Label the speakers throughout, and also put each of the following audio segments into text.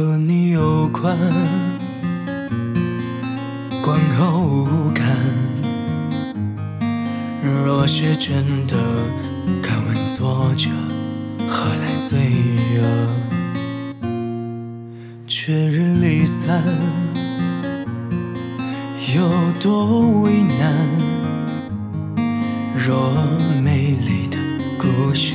Speaker 1: 和你有关，观后无感。若是真的，敢问作者何来罪恶？却日离散，有多为难？若美丽的故事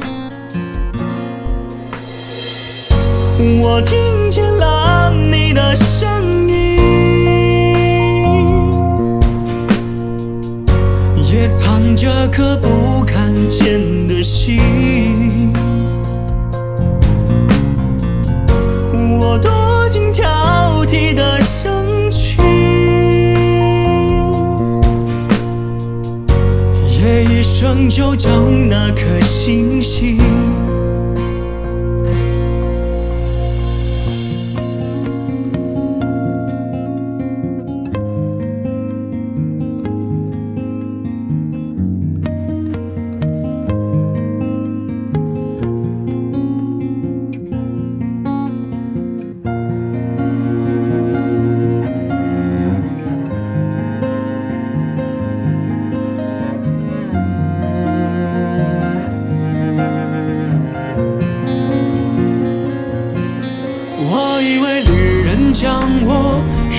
Speaker 1: 我听见了你的声音，也藏着颗不看见的心。我躲进挑剔的身躯，也一生就长那颗星星。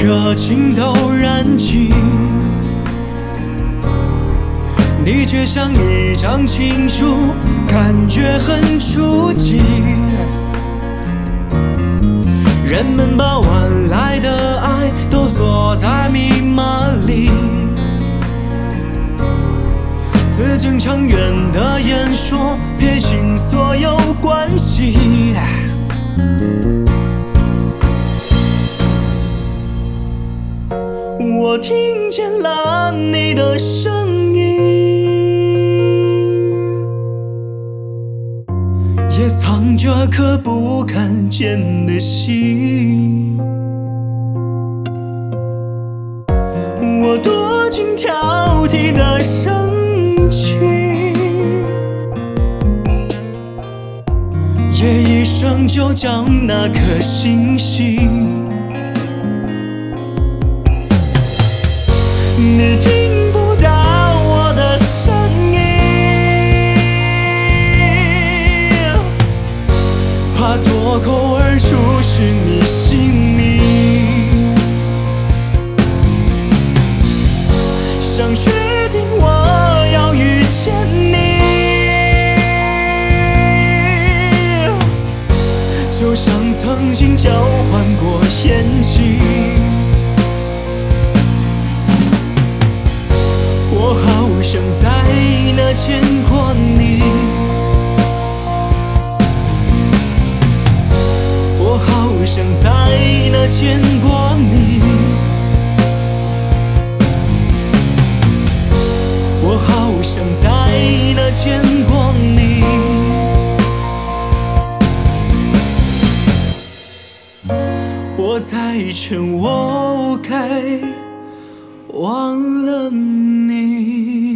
Speaker 1: 热情都燃尽，你却像一张情书，感觉很初级。人们把晚来的爱都锁在密码里，字正腔圆的演说，撇清所有关系。我听见了你的声音，也藏着颗不看见的心。我躲进挑剔的身躯，也一生就长那颗星星。你听不到我的声音，怕脱口而出是你姓名。想确定我要遇见你，就像曾经交见过你，我好想在那见过你，我好想在那见过你。我在劝我该忘了你。